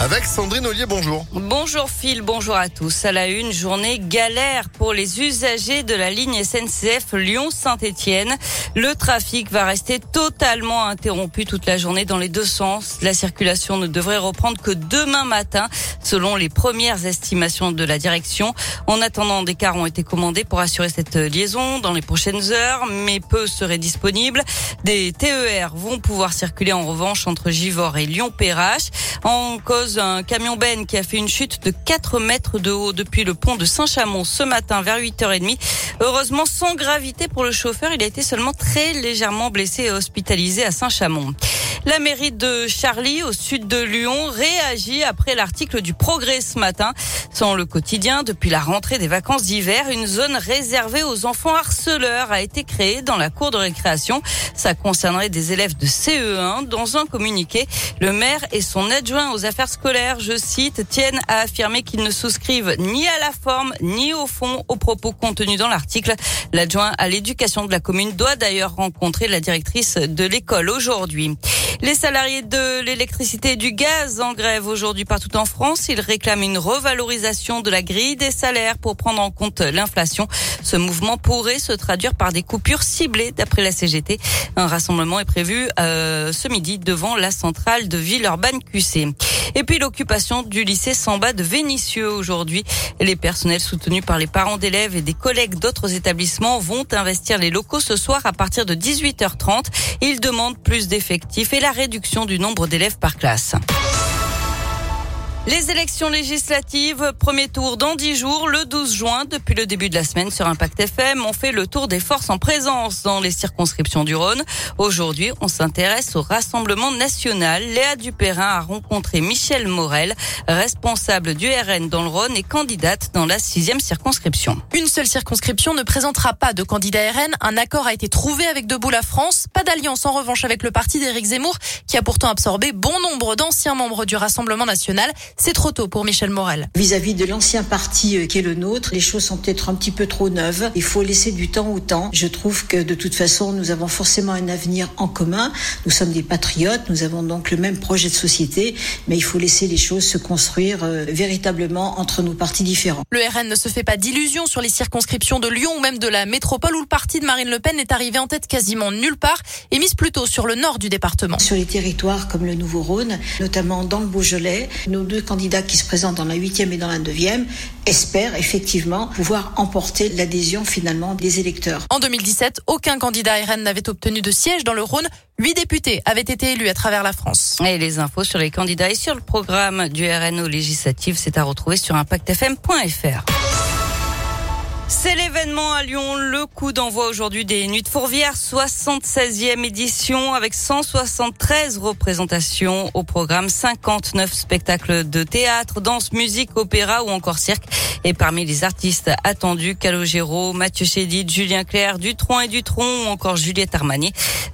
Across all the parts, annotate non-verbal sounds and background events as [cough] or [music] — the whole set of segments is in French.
Avec Sandrine Ollier, bonjour. Bonjour Phil, bonjour à tous. À la une, journée galère pour les usagers de la ligne SNCF Lyon-Saint-Etienne. Le trafic va rester totalement interrompu toute la journée dans les deux sens. La circulation ne devrait reprendre que demain matin, selon les premières estimations de la direction. En attendant, des cars ont été commandés pour assurer cette liaison dans les prochaines heures, mais peu seraient disponibles. Des TER vont pouvoir circuler en revanche entre Givors et Lyon-Perrache. Un camion Ben qui a fait une chute de 4 mètres de haut depuis le pont de Saint-Chamond ce matin vers 8h30. Heureusement, sans gravité pour le chauffeur, il a été seulement très légèrement blessé et hospitalisé à Saint-Chamond. La mairie de Charlie, au sud de Lyon, réagit après l'article du Progrès ce matin. Sans le quotidien, depuis la rentrée des vacances d'hiver, une zone réservée aux enfants harceleurs a été créée dans la cour de récréation. Ça concernerait des élèves de CE1. Dans un communiqué, le maire et son adjoint aux affaires scolaires, je cite, tiennent à affirmer qu'ils ne souscrivent ni à la forme ni au fond aux propos contenus dans l'article. L'adjoint à l'éducation de la commune doit d'ailleurs rencontrer la directrice de l'école aujourd'hui. Les salariés de l'électricité et du gaz en grève aujourd'hui partout en France. Ils réclament une revalorisation de la grille des salaires pour prendre en compte l'inflation. Ce mouvement pourrait se traduire par des coupures ciblées d'après la CGT. Un rassemblement est prévu euh, ce midi devant la centrale de Villeurbanne QC. Et puis l'occupation du lycée Samba de Vénissieux aujourd'hui. Les personnels soutenus par les parents d'élèves et des collègues d'autres établissements vont investir les locaux ce soir à partir de 18h30. Ils demandent plus d'effectifs et la réduction du nombre d'élèves par classe. Les élections législatives, premier tour dans 10 jours, le 12 juin, depuis le début de la semaine sur Impact FM, on fait le tour des forces en présence dans les circonscriptions du Rhône. Aujourd'hui, on s'intéresse au Rassemblement national. Léa Dupérin a rencontré Michel Morel, responsable du RN dans le Rhône et candidate dans la sixième circonscription. Une seule circonscription ne présentera pas de candidat RN. Un accord a été trouvé avec Debout la France. Pas d'alliance en revanche avec le parti d'Éric Zemmour, qui a pourtant absorbé bon nombre d'anciens membres du Rassemblement national. C'est trop tôt pour Michel Morel. Vis-à-vis de l'ancien parti euh, qui est le nôtre, les choses sont peut-être un petit peu trop neuves. Il faut laisser du temps au temps. Je trouve que de toute façon, nous avons forcément un avenir en commun. Nous sommes des patriotes, nous avons donc le même projet de société, mais il faut laisser les choses se construire euh, véritablement entre nos partis différents. Le RN ne se fait pas d'illusions sur les circonscriptions de Lyon ou même de la métropole où le parti de Marine Le Pen est arrivé en tête quasiment nulle part et mise plutôt sur le nord du département. Sur les territoires comme le Nouveau-Rhône, notamment dans le Beaujolais, nos deux candidats qui se présentent dans la huitième et dans la neuvième espèrent effectivement pouvoir emporter l'adhésion finalement des électeurs. En 2017, aucun candidat RN n'avait obtenu de siège dans le Rhône. Huit députés avaient été élus à travers la France. Et les infos sur les candidats et sur le programme du RN aux législatives, c'est à retrouver sur impactfm.fr. C'est l'événement à Lyon, le coup d'envoi aujourd'hui des Nuits de Fourvière, 76e édition avec 173 représentations au programme, 59 spectacles de théâtre, danse, musique, opéra ou encore cirque. Et parmi les artistes attendus, Calogero, Mathieu Chédid, Julien Clerc, Dutron et Dutron ou encore Juliette Armanier.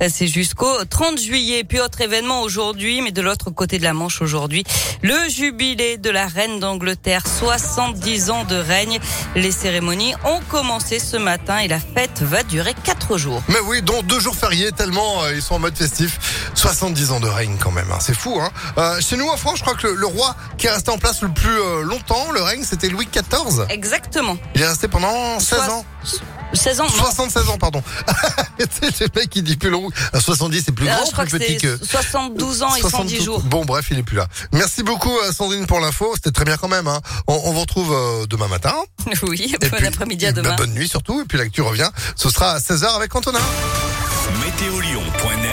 C'est jusqu'au 30 juillet. Puis autre événement aujourd'hui, mais de l'autre côté de la Manche aujourd'hui, le jubilé de la reine d'Angleterre, 70 ans de règne. Les cérémonies ont commencé ce matin et la fête va durer quatre jours. Mais oui, dont deux jours fériés, tellement euh, ils sont en mode festif. 70 ans de règne quand même, hein. c'est fou. Hein euh, chez nous en France, je crois que le, le, roi qui est resté en place le plus euh, longtemps, le règne, c'était Louis XIV. Exactement. Il est resté pendant 16 Sois- ans. 16 ans. non. 76 ans, pardon. [laughs] c'est le mec qui dit plus long. Euh, 70, c'est plus Ah, grand, je crois plus que petit que... c'est 72 ans et 110 72. jours. Bon, bref, il est plus là. Merci beaucoup, Sandrine, pour l'info. C'était très bien quand même. Hein. On, on vous retrouve demain matin. [laughs] Oui, Et bon puis- après-midi à et demain. bah, bonne nuit surtout. Et puis l'actu revient. Ce sera à 16h avec Antonin.